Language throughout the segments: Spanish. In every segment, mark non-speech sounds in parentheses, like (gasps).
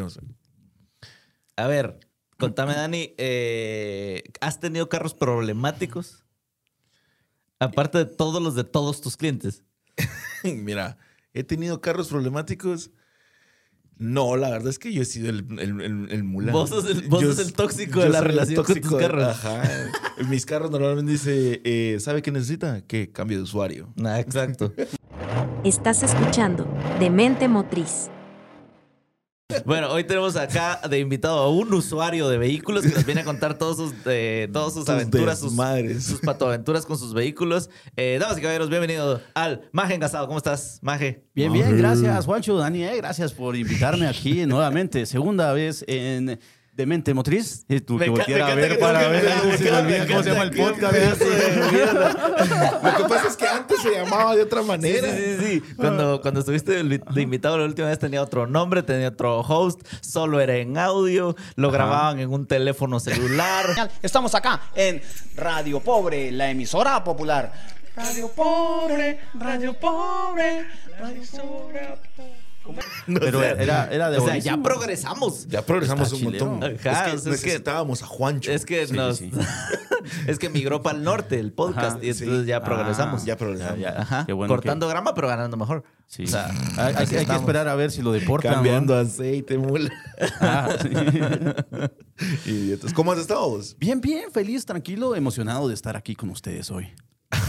comencemos. A ver, contame, Dani, eh, ¿has tenido carros problemáticos? Aparte de todos los de todos tus clientes. (laughs) Mira, he tenido carros problemáticos. No, la verdad es que yo he sido el, el, el, el mulán. Vos sos el, vos Yo sos el s- tóxico de la relación con tus carros. Ajá. Mis carros normalmente dice, eh, ¿sabe qué necesita? Que cambie de usuario. Ah, exacto. Estás escuchando Demente Motriz. Bueno, hoy tenemos acá de invitado a un usuario de vehículos que nos viene a contar todos sus, eh, todas sus aventuras, sus, desmadres. sus patoaventuras con sus vehículos. Eh, damas y caballeros, bienvenido al Maje Engasado. ¿Cómo estás, Maje? Bien, bien, gracias, Juancho, Dani, eh, gracias por invitarme aquí nuevamente, segunda vez en Demente Motriz. Y tú Me que encanta- voltear a ver para ver me olvida cómo se llama el podcast. Lo que pasa es que antes se llamaba de otra manera. sí, sí, sí. Cuando, cuando estuviste de de invitado la última vez tenía otro nombre, tenía otro host, solo era en audio, lo grababan en un teléfono celular. (laughs) Estamos acá en Radio Pobre, la emisora popular. Radio Pobre, Radio Pobre, Radio emisora Pero era, era de o sea, ya progresamos. Ya progresamos Está un montón. Ajá, es o que sea, es que- necesitábamos a Juancho. Es que Sí, nos sí, (laughs) es que migró para el norte el podcast Ajá, y entonces sí. ya Ah, progresamos. Ya progresamos. Ya, ya. Ajá. Qué bueno Cortando grama, pero ganando mejor. Sí. O sea, hay, hay hay que esperar a ver si lo deportan. ¿no? Cambiando aceite, mula. Ah. (laughs) ¿Cómo has estado vos? Bien, bien, feliz, tranquilo, emocionado de estar aquí con ustedes hoy.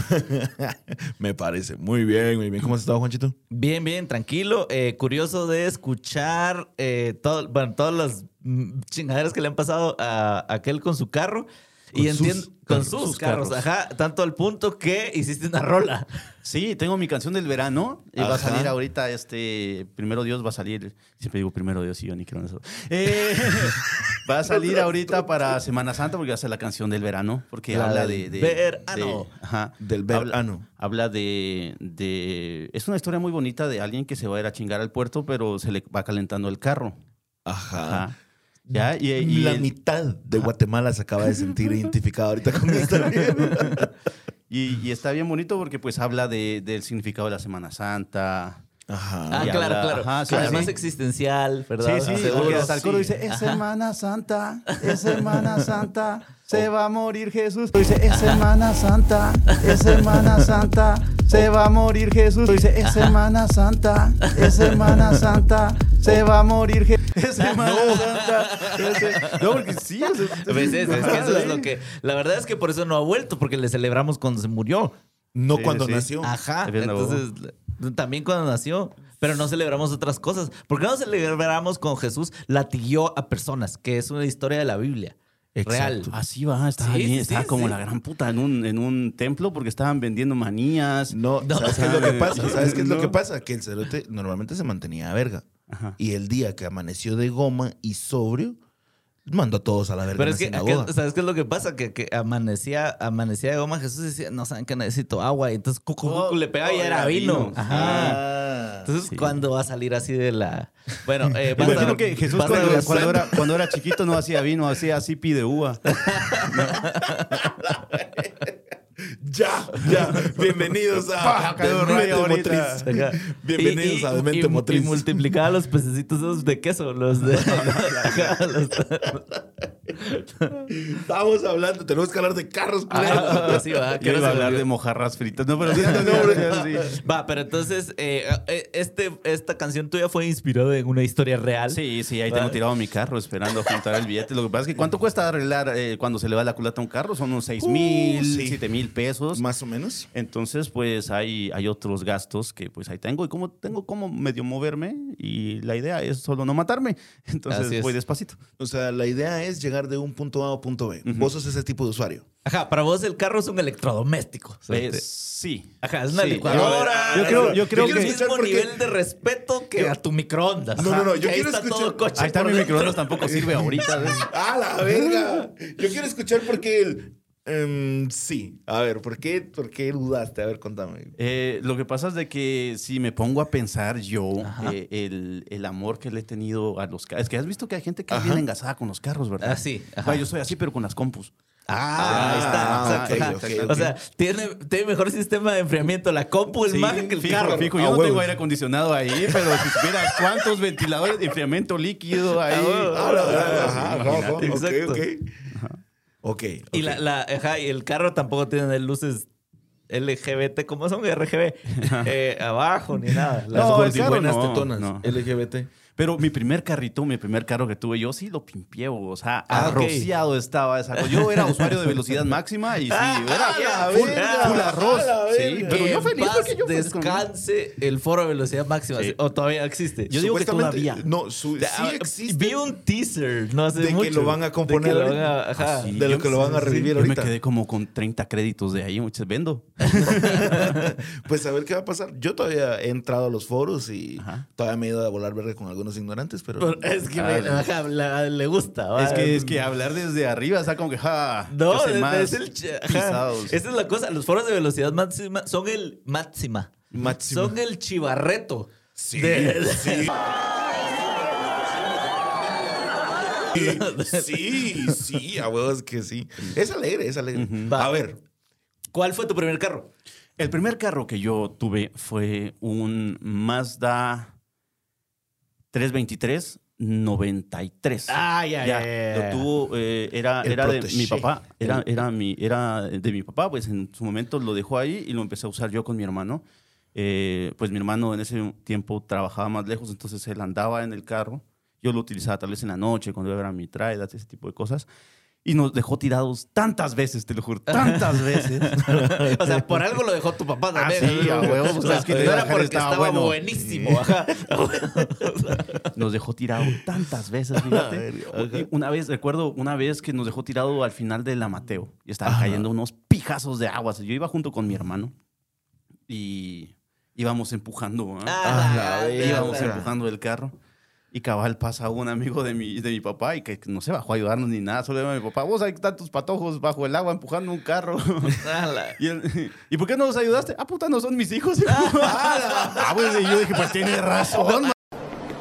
(laughs) Me parece. Muy bien, muy bien. ¿Cómo has estado, Juanchito? Bien, bien, tranquilo. Eh, curioso de escuchar eh, todo, bueno, todas las mm, chingaderas que le han pasado a aquel con su carro. y Con entiendo con sus carros, carros. ajá, tanto al punto que hiciste una rola. Sí, tengo mi canción del verano y va a salir ahorita, este, primero Dios va a salir, siempre digo primero Dios y yo ni creo en eso. Eh, (laughs) va a salir ahorita para Semana Santa porque va a ser la canción del verano, porque La habla de... de- verano. de- ajá. Del verano. Habla de, de... Es una historia muy bonita de alguien que se va a ir a chingar al puerto, pero se le va calentando el carro. Ajá. Ajá. ¿Ya? Y, y la mitad de Guatemala se acaba de sentir identificada ahorita con esta. (laughs) y- y está bien bonito porque pues habla de- del significado de la Semana Santa. Ajá. Ah, claro, habla- claro. ajá, sí, Además sí. existencial, ¿verdad? Sí, sí, Seguro. hasta el coro dice, es Ajá. Semana Santa, es (laughs) Semana Santa, se va a morir Jesús. Dice, es Semana Santa, es Semana Santa, se va a morir Jesús. (laughs) Dice, es Semana (laughs) Santa, es Semana Santa, se va a morir Jesús. Es Semana Santa. es- No, porque sí. sea, Pues es, es que eso es lo que. La verdad es que por eso no ha vuelto, porque le celebramos cuando se murió. No cuando nació. Ajá. Es Entonces, también cuando nació. Pero no celebramos otras cosas. ¿Por qué no celebramos con Jesús latiguió a personas? Que es una historia de la Biblia. Real. Así va, estaba Sí, bien, estaba sí, como sí. la gran puta en un, en un templo porque estaban vendiendo manías. No, No. ¿sabes qué es lo que pasa? ¿Sabes qué es lo que pasa? Que el cerote normalmente se mantenía a verga. Ajá. Y el día que amaneció de goma y sobrio, mandó a todos a la verga Pero es que, ¿sabes qué es lo que pasa? Que, que amanecía, amanecía de goma Jesús decía, no saben que necesito agua. Y entonces cucu, cucu, le pegaba y oh, era era vino. vino. Ajá. Ah. Entonces, Sí. ¿cuándo va a salir así de la...? Bueno, eh, va a Imagino que Jesús cuando, era, cuando era chiquito no hacía vino, hacía así pide uva. (laughs) (laughs) Ya, ya. Bienvenidos a Demente. Motriz. Ajá. Bienvenidos Y- a Demente y- Motriz. Y multiplicaba los pececitos esos de queso, los de... Ajá, (laughs) los- Estábamos hablando, tenemos que hablar de carros. Ah, sí, va, Yo que ahora iba a se hablar de mojarras fritas. No, pero sí, (laughs) no, no, sí. Va, pero entonces, eh, eh, este, esta canción tuya fue inspirada en una historia real. Sí, sí, ahí Va. tengo tirado mi carro esperando a juntar el billete. Lo que pasa es que ¿cuánto cuesta arreglar eh, cuando se le va la culata a un carro? Son unos 6 mil, Uh, sí. 7 mil pesos. Más o menos. Entonces, pues hay, hay otros gastos que pues ahí tengo. Y como tengo como medio moverme y la idea es solo no matarme. Entonces voy despacito. O sea, la idea es llegar de un punto A a un punto B. Vos sos ese tipo de usuario. Ajá, para vos el carro es un electrodoméstico. Pues, te- sí. Ajá, es una Sí. licuadora. Yo creo, yo creo Tiene el que... mismo porque- nivel de respeto que Yo- a tu microondas. No, no, no, yo Que ahí quiero está escuchar- todo coche Ahí está mi dentro. microondas, tampoco sirve ahorita. ¿ves? (laughs) ¡Ah, la verga! Yo quiero escuchar porque él. Em, sí. A ver, ¿por qué, ¿por qué dudaste? A ver, contame. Eh, lo que pasa es de que si me pongo a pensar yo eh, el, el amor que le he tenido a los carros. Es que has visto que hay gente que viene engasada con los carros, ¿verdad? Ah, sí, yo soy así, pero con las compus. Ah, ahí está. Ah. O sea, tiene, tiene mejor sistema de enfriamiento la compu, el Sí, Mac que el fijo, carro. fijo. A Yo no huevo. tengo aire acondicionado ahí, pero si supieras cuántos ventiladores de enfriamiento líquido ahí. Ah, ajá, ajá, ajá, Imagínate. ok, Exacto. ok. Ok. Y, la, la, ajá, y el carro tampoco tiene luces LGBT, ¿cómo son? RGB. eh, abajo ni nada. Las No, el gordibuenas carro no, tetonas. no. LGBT. Pero mi primer carrito, mi primer carro que tuve yo, sí lo pimpié, o sea, Ah, arrociado estaba esa cosa. Yo era usuario de velocidad máxima y sí, Ah, (laughs) era full, verga. full arroz. Sí, pero yo feliz paz porque yo descanse el foro de velocidad máxima. Sí. O todavía existe. Yo digo que todavía. No, su- sí Ah, existe. Vi un teaser, no hace De que lo van a componer De que lo ahorita. van a- ajá. Ah, sí. de lo que lo van a revivir Yo me ahorita. quedé como con 30 créditos de ahí, muchas vendo. (laughs) Pues a ver qué va a pasar. Yo todavía he entrado a los foros y Ajá. todavía me he ido a volar verde con algunos ignorantes, pero. Pero Es que me- Ah, ajá, la- le gusta. va. Es que, es que hablar desde arriba está como que, ja, No, que más es el. pisados. Esa es la cosa. Los foros de velocidad máxima son el máxima. Máxima. Son el chivarreto. Sí, de- sí. (laughs) Sí, sí, a huevos que sí. Es alegre, es alegre. A ver, ¿Cuál fue tu primer carro? El primer carro que yo tuve fue un Mazda 323 93. Ah, ya, ya, ya, ya. Lo tuvo, eh, era, era de mi papá. Era, era, mi, era de mi papá, pues en su momento lo dejó ahí y lo empecé a usar yo con mi hermano. Eh, pues mi hermano en ese tiempo trabajaba más lejos, entonces él andaba en el carro. Yo lo utilizaba tal vez en la noche, cuando iba a ver a mi traida, ese tipo de cosas. Y nos dejó tirados tantas veces, te lo juro, tantas veces. (laughs) O sea, por algo lo dejó tu papá Ah, también. sí, a huevo, O sea, es que no era porque estaba estaba, bueno. buenísimo. Ajá. (laughs) Nos dejó tirado tantas veces, (laughs) fíjate. Una vez, recuerdo una vez que nos dejó tirado al final del Amateo y estaban cayendo unos pijazos de aguas. Yo iba junto con mi hermano y íbamos empujando, ¿ah? Ah, íbamos empujando el carro. Y cabal pasa un amigo de mi, de mi papá y que no se bajó a ayudarnos ni nada. Solo iba mi papá, vos hay tantos patojos bajo el agua empujando un carro. (laughs) Y, él, ¿Y por qué no nos ayudaste? Ah, puta, no son mis hijos. (laughs) (laughs) ah, pues y yo dije, pues tiene razón.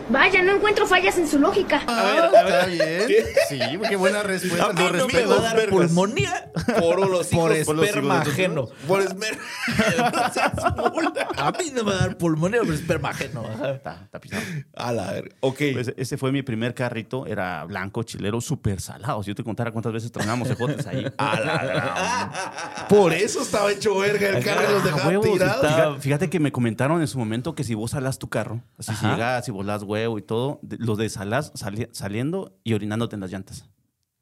Vaya, no encuentro fallas en su lógica. A ver, está bien. Sí, qué buena respuesta. A mí no me respeto. va a dar vergas. pulmonía por los por hijos, por esperma tus ajeno. Por esmer. (laughs) A mí no me va a dar pulmonía por esperma ajeno. Está, está pisado. A la ver. Ok. Pues ese fue mi primer carrito. Era blanco, chilero, súper salado. Si yo te contara cuántas veces tronamos ejotes ahí. A la gran. Por eso estaba hecho verga el carro y los Ah, dejaba huevos, tirados. está- Fíjate, fíjate que me comentaron en su momento que si vos salás tu carro, así si Ajá. llegas, si volás huevo y todo, los desalás sali- saliendo y orinándote en las llantas.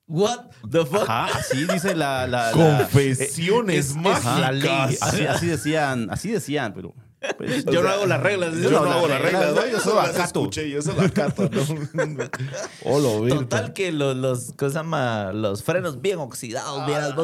What the fuck? Ajá, así dice la... la- la- Confesiones es- es mágicas. la ley. Así, así decían, así decían, pero... pues, Yo no hago las reglas. Yo no hago las reglas, ¿no? yo Yo solo las acato. escuché, yo solo acato, ¿no? (laughs) Total que los, los, ¿cómo se llama? Los frenos bien oxidados, bien las.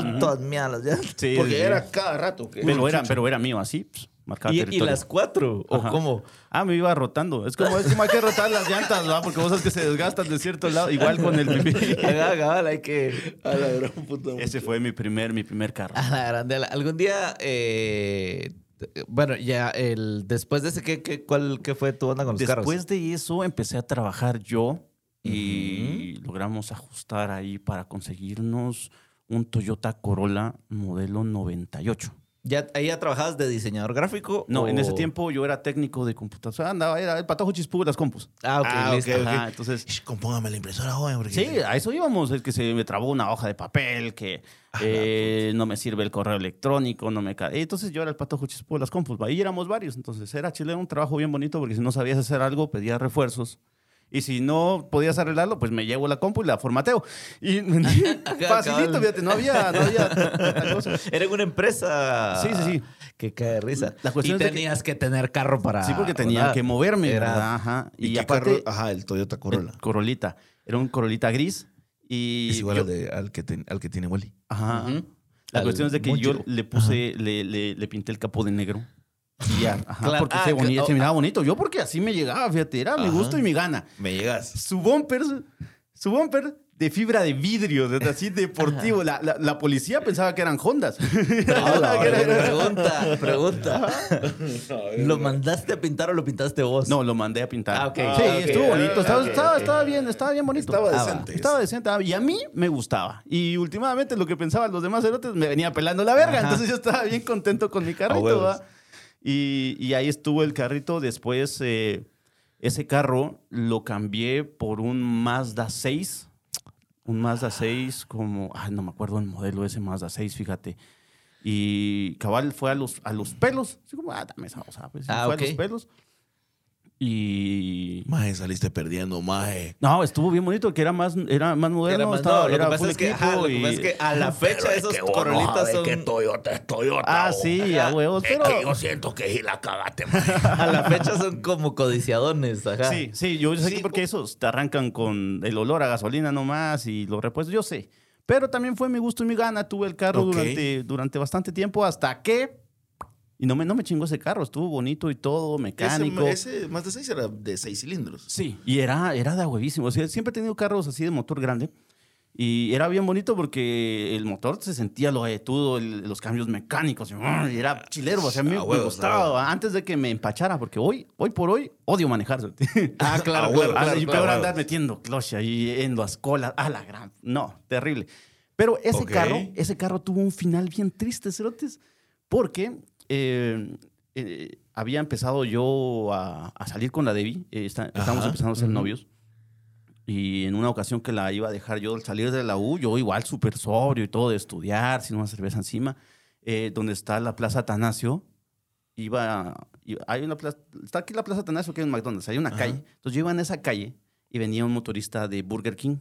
¿ya? Sí, Porque sí. era cada rato. que- Pero era, pero era mío, así, pues, marcaba ¿Y, las cuatro? ¿O Ajá. cómo? Ah, me iba rotando. Es como, es como hay que rotar las llantas, ¿verdad? Porque vos sabes que se desgastan de cierto lado. Igual con el pipí. (laughs) Hay que... A la gran puta. Ese fue mi primer, mi primer carro. A la grande. Algún día, eh, bueno, ya el después de ese, ¿qué, qué, cuál, qué fue tu onda con los carros? Después de eso empecé a trabajar yo y logramos ajustar ahí para conseguirnos un Toyota Corolla modelo 98. ¿Ya, ahí ya trabajabas de diseñador gráfico? No, en ese tiempo yo era técnico de computación. Andaba, era el patojo chispú de las compus. Ah, ok, Ah, listo. ok, ok. Ajá, entonces, Shh, Compóngame la impresora, joven. Porque... Sí, a eso íbamos. Es que se me trabó una hoja de papel, que eh, no me sirve el correo electrónico, no me cae. Entonces yo era el patojo chispo de las compus. Ahí éramos varios. Entonces era chile un trabajo bien bonito porque si no sabías hacer algo, pedías refuerzos. Y si no podías arreglarlo, pues me llevo la compu y la formateo. Y (laughs) facilito, fíjate, no había, no había (laughs) cosa. Era una empresa. Sí, sí, sí. Que cae de risa. La cuestión y es de que- tenías que... tener carro para. Sí, porque tenía ¿verdad? que moverme, Era- ¿verdad? Ajá. ¿Y, Y, qué aparte, carro? Ajá, el Toyota Corolla. el Corolita. Era un Corolita gris. Y es igual yo- al, de- al que ten- al que tiene Wally. Ajá. La Al cuestión es de que yo le puse, le, le, le pinté el capó de negro. Y ya, (laughs) ajá, Claro. porque Ah, se, bonito, que- se miraba bonito. Yo porque así me llegaba, fíjate, era mi gusto y mi gana. Me llegas. Su bumper, su bumper de fibra de vidrio, de- así deportivo. La, la- la policía pensaba que eran Hondas. (laughs) (laughs) pregunta, pregunta. ¿Lo mandaste a pintar o lo pintaste vos? No, lo mandé a pintar. Ah, ok. Sí, Ah, estuvo bonito. Estaba, estaba- bien, estaba bien bonito. Estaba Ah, decente. Estaba decente. Y a mí me gustaba. Y últimamente lo que pensaban los demás erotes me venía pelando la verga. Entonces yo estaba bien contento con mi carrito. Y, y ahí estuvo el carrito. Después, eh, ese carro lo cambié por un Mazda 6. Un Mazda 6 como... Ay, no me acuerdo el modelo de ese Mazda 6, fíjate. Y cabal fue a los, a los pelos. Así como, ah, dame esa cosa. Pues, Ah, fue ok. a los pelos. Y... Maje, saliste perdiendo, maje. No, estuvo bien bonito, que era más, era más moderno, Era más- estaba, no, lo era que pasa es que, lo que y- pasa es que a la fecha esos corolitas son... Toyota es Toyota. Ah, sí, a huevos, pero... siento que sí la cagaste, maje. (laughs) A la fecha son como codiciadones, ajá. Sí, sí, yo sé Sí, que porque esos te arrancan con el olor a gasolina nomás y los repuestos, yo sé. Pero también fue mi gusto y mi gana, tuve el carro durante, durante bastante tiempo hasta que... Y no me, no me chingó ese carro, estuvo bonito y todo, mecánico. Ese, ese Mazda 6 era de 6 cilindros. Sí, y era, era de huevísimo. O sea, siempre he tenido carros así de motor grande. Y era bien bonito porque el motor se sentía lo todo, los cambios mecánicos. Y, era chilero, o sea, a mí A me huevos, a gustaba huevos. antes de que me empachara, porque hoy, hoy por hoy odio manejar. (laughs) Ah, claro, (laughs) Ah, claro, claro, y claro. peor andar metiendo clutch ahí en las colas. Ah, la gran. No, terrible. Pero ese Ok. carro, ese carro tuvo un final bien triste, Cerotes, porque eh, eh, había empezado yo a, a salir con la Debbie. eh, está- estábamos empezando a ser ujú. novios. Y en una ocasión que la iba a dejar yo al salir de la U, yo igual súper sobrio y todo de estudiar, sin una cerveza encima, eh, donde está la Plaza Atanasio, iba, iba- hay una plaza, está aquí la Plaza Atanasio que es un McDonald's, hay una Ajá. calle. Entonces yo iba en esa calle y venía un motorista de Burger King.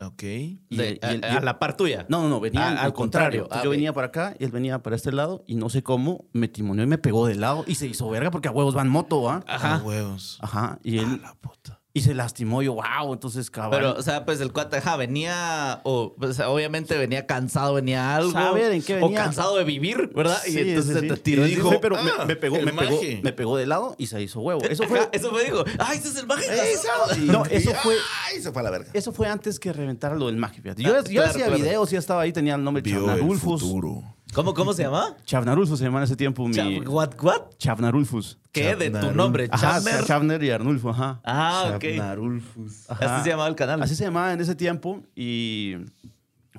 Ok. Y, De- y él- a, a la par tuya. no, no, no, venía Ah, al, contrario. Ah, yo venía para acá y él venía para este lado y no sé cómo me timoneó y me pegó de lado y se hizo verga porque a huevos van moto, ¿ah? Ajá. Ah, huevos. Ajá. Y A él la puta. Y se lastimó yo, wow, entonces cabal. Pero, o sea, pues el cuate, ajá, venía, o, pues, obviamente venía cansado, venía algo. Saber en qué O venía. cansado de vivir, ¿verdad? Sí, y entonces sí, se sí. te tiró Y dijo, pero ah, me, me pegó, me pegó, maje. me pegó de lado y se hizo huevo. Eso Ajá, fue, eso me dijo. ¡Ay, ese es el mago! (laughs) No, eso fue- Ay, se fue a la verga. eso fue antes que reventara lo del magia. fíjate. Yo, Ah, yo claro, hacía claro. videos, ya estaba ahí, tenía el nombre futuro. ¿Cómo, ¿Cómo se llama? Chavnarulfus se llamaba en ese tiempo mi... Chav- ¿What? ¿What? Chavnarulfus. ¿Qué? De tu nombre, Ajá, Chavner. Chavner y Arnulfo, ajá. Ah, ok. Chavnarulfus. Ajá. Así se llamaba el canal. Así se llamaba en ese tiempo y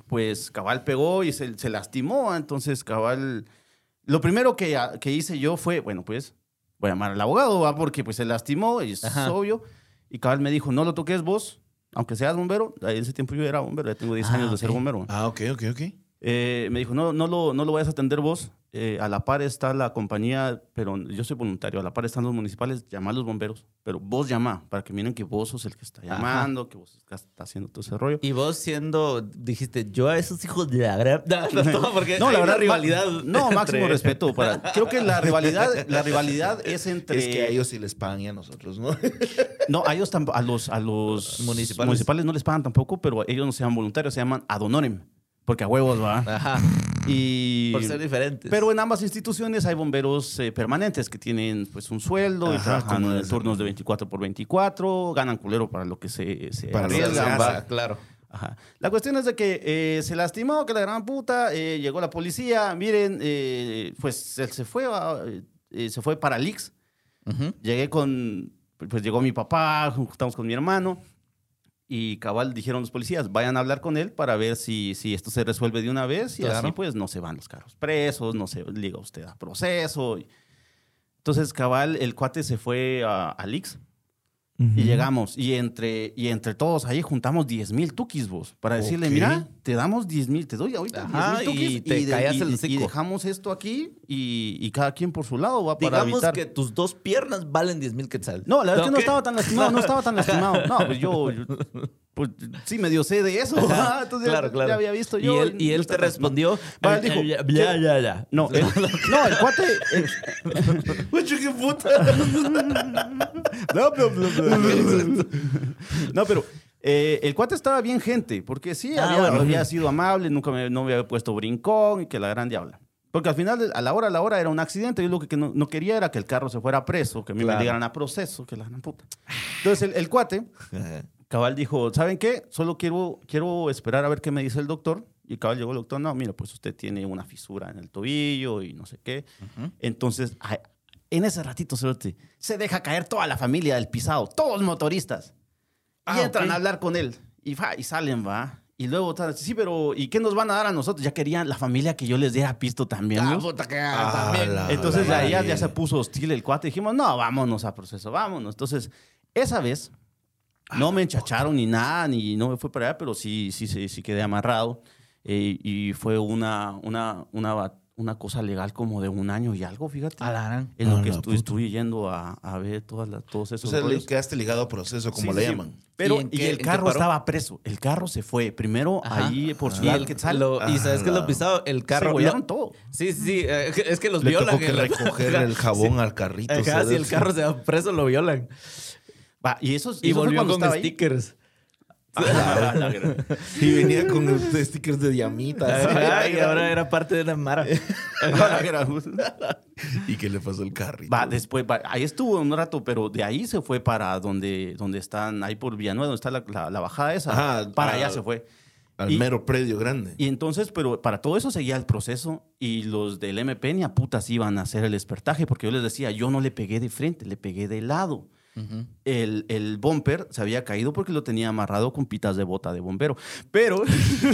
pues Cabal pegó y se, se lastimó. Entonces Cabal, lo primero que, que hice yo fue, bueno, pues voy a llamar al abogado, ¿va? porque pues se lastimó y es Ajá. obvio. Y Cabal me dijo, no lo toques vos, aunque seas bombero. En ese tiempo yo era bombero, ya tengo 10 Ah, años de ser bombero. Ah, ok, ok, ok. Eh, me dijo, no, no, lo, no lo vayas a atender vos. Eh, a la par está la compañía, pero yo soy voluntario. A la par están los municipales, llama a los bomberos. Pero vos llama para que miren que vos sos el que está Ajá. llamando, que vos estás haciendo todo ese rollo. Y vos siendo, dijiste, yo a esos hijos de la gran... (laughs) No, no, no, (laughs) porque No, hay la verdad, rivalidad. No, entre- máximo respeto. Para, creo que la rivalidad, (laughs) la rivalidad es entre. Es que a ellos sí les pagan y a nosotros, ¿no? No, a ellos a los, a los Municipales. no les pagan tampoco, pero ellos no se llaman voluntarios, se llaman ad honorem. Porque a huevos va. Ajá. Y. Por ser diferentes. Pero en ambas instituciones hay bomberos eh, permanentes que tienen pues un sueldo y trabajan en turnos de 24 por 24, ganan culero para lo que se, se Para lo que arriesgan, se va. hace. Claro. Ajá. La cuestión es de que eh, se lastimó, que la gran puta, eh, llegó la policía, miren, eh, pues él se fue, ah, eh, se fue para Lix. Ujú. Llegué con, pues llegó mi papá, juntamos con mi hermano y cabal dijeron los policías, vayan a hablar con él para ver si, si esto se resuelve de una vez y Claro. así pues no se van los carros presos, no se liga usted a proceso. Entonces cabal, el cuate se fue a, a Lix. Y llegamos, y entre, y entre todos ahí juntamos 10 mil tukis vos, para decirle, mira, te damos 10 mil, te doy ahorita Ajá, 10 mil tukis y te el y- y hocico. dejamos esto aquí y, cada quien por su lado va para Digamos evitar. que tus dos piernas valen 10 mil quetzales. No, la verdad es que no estaba tan lastimado, no estaba tan (laughs) lastimado. No, pues yo, yo- pues sí medio sé de eso. Ajá, Entonces ya- claro, claro. ya había visto y yo. él, y él te respondió. Él dijo, ya, ya, ya, ya. No, (laughs) no, el cuate. (laughs) qué puta! (laughs) No, pero, no, pero eh, el cuate estaba bien gente, porque sí, Ah, había, bueno. había sido amable, nunca me, no me había puesto brincón y que la gran diabla. Porque al final, a la hora, a la hora era un accidente. Yo lo que que no, no quería era que el carro se fuera preso, que a mí Claro. me ligaran a proceso, que la gran puta. Entonces, el, el cuate, Cabal dijo, ¿saben qué? Solo quiero, quiero esperar a ver qué me dice el doctor. Y Cabal llegó el doctor, no, mira, pues usted tiene una fisura en el tobillo y no sé qué. Entonces, a- en ese ratito, cerote, se deja caer toda la familia del pisado, todos motoristas. Y Ah, entran ok. a hablar con él. Y, va, y salen, va. Y luego, sí, pero ¿y qué nos van a dar a nosotros? Ya querían la familia que yo les diera pisto también. Ah, ¿no? puta, que Ah, también. la- Entonces la ahí ya, ya se puso hostil el cuate. Dijimos, no, vámonos a proceso, vámonos. Entonces, esa vez no me enchacharon ni nada, ni no me fue para allá, pero sí, sí, sí, sí quedé amarrado. Eh, y fue una, una, una, una cosa legal como de un año y algo, fíjate. A la gran. En lo A que estu- puta. estuve yendo a, a ver todas las, todos O esos sea, le rollos. quedaste ligado a proceso, como Sí, le sí, llaman. Pero, ¿Y y, qué- el carro estaba preso. El carro se fue. Primero Ajá. ahí por Y, Ciudad el- Quetzal. lo- y sabes que lo pisado, el carro. se lo- todo. Sí, sí, sí. eh, es que los Le violan. tocó que recoger (laughs) el jabón al carrito. Si el carro se va preso, lo violan. Va, y eso, Y eso volvió con stickers. (laughs) Y venía con stickers de diamitas. Y ahora era parte de una mara. (laughs) ¿Y qué le pasó al carrito? Va, después, va, ahí estuvo un rato, pero de ahí se fue para donde, donde están, ahí por Villanueva, donde está la, la- la bajada esa. Ajá, para allá se fue. Al y- mero predio grande. Y entonces, pero para todo eso seguía el proceso y los del MP ni a putas iban a hacer el despertaje porque yo les decía, yo no le pegué de frente, le pegué de lado. El, el bumper se había caído porque lo tenía amarrado con pitas de bota de bombero. Pero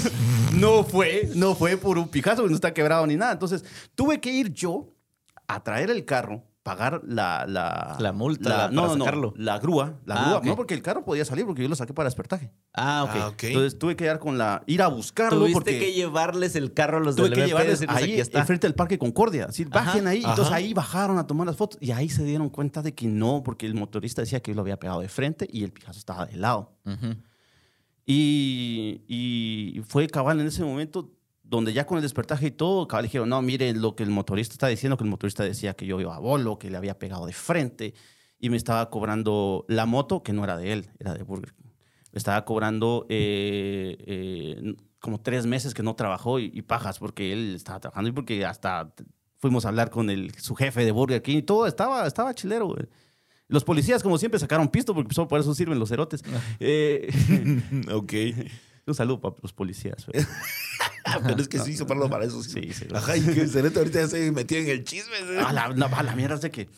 (laughs) no fue, no fue por un pijazo, no está quebrado ni nada. Entonces tuve que ir yo a traer el carro, pagar la... La, La multa, la- no, para no, sacarlo. la grúa. La Ah, grúa. No, porque el carro podía salir porque yo lo saqué para despertaje. Ah, ok. Ah, ok. Entonces tuve que ir con la... Ir a buscarlo Tuviste porque... que llevarles el carro a los Tuve del que MP llevarles decirles, ahí enfrente del Parque Concordia. Sí, bajen ahí. Ajá. Entonces ahí bajaron a tomar las fotos y ahí se dieron cuenta de que no, porque el motorista decía que yo lo había pegado de frente y el pijazo estaba de lado. Y, y fue cabal en ese momento donde ya con el despertaje y todo, cabal dijeron, no, mire lo que el motorista está diciendo, que el motorista decía que yo iba a bolo, que le había pegado de frente y me estaba cobrando la moto, que no era de él, era de Burger King. Me estaba cobrando eh, eh, como tres meses que no trabajó y, y pajas porque él estaba trabajando y porque hasta fuimos a hablar con el, su jefe de Burger King y todo, estaba, estaba chilero, güey. Los policías, como siempre, sacaron pisto porque solo por eso sirven los cerotes. (laughs) Eh, (laughs) ok. un saludo para los policías. (laughs) (laughs) Pero es que sí hizo para eso. Sí, Sí. Ajá, y que el cerote ahorita ya se metió en el chisme. ¿sí? A la, mierda es de que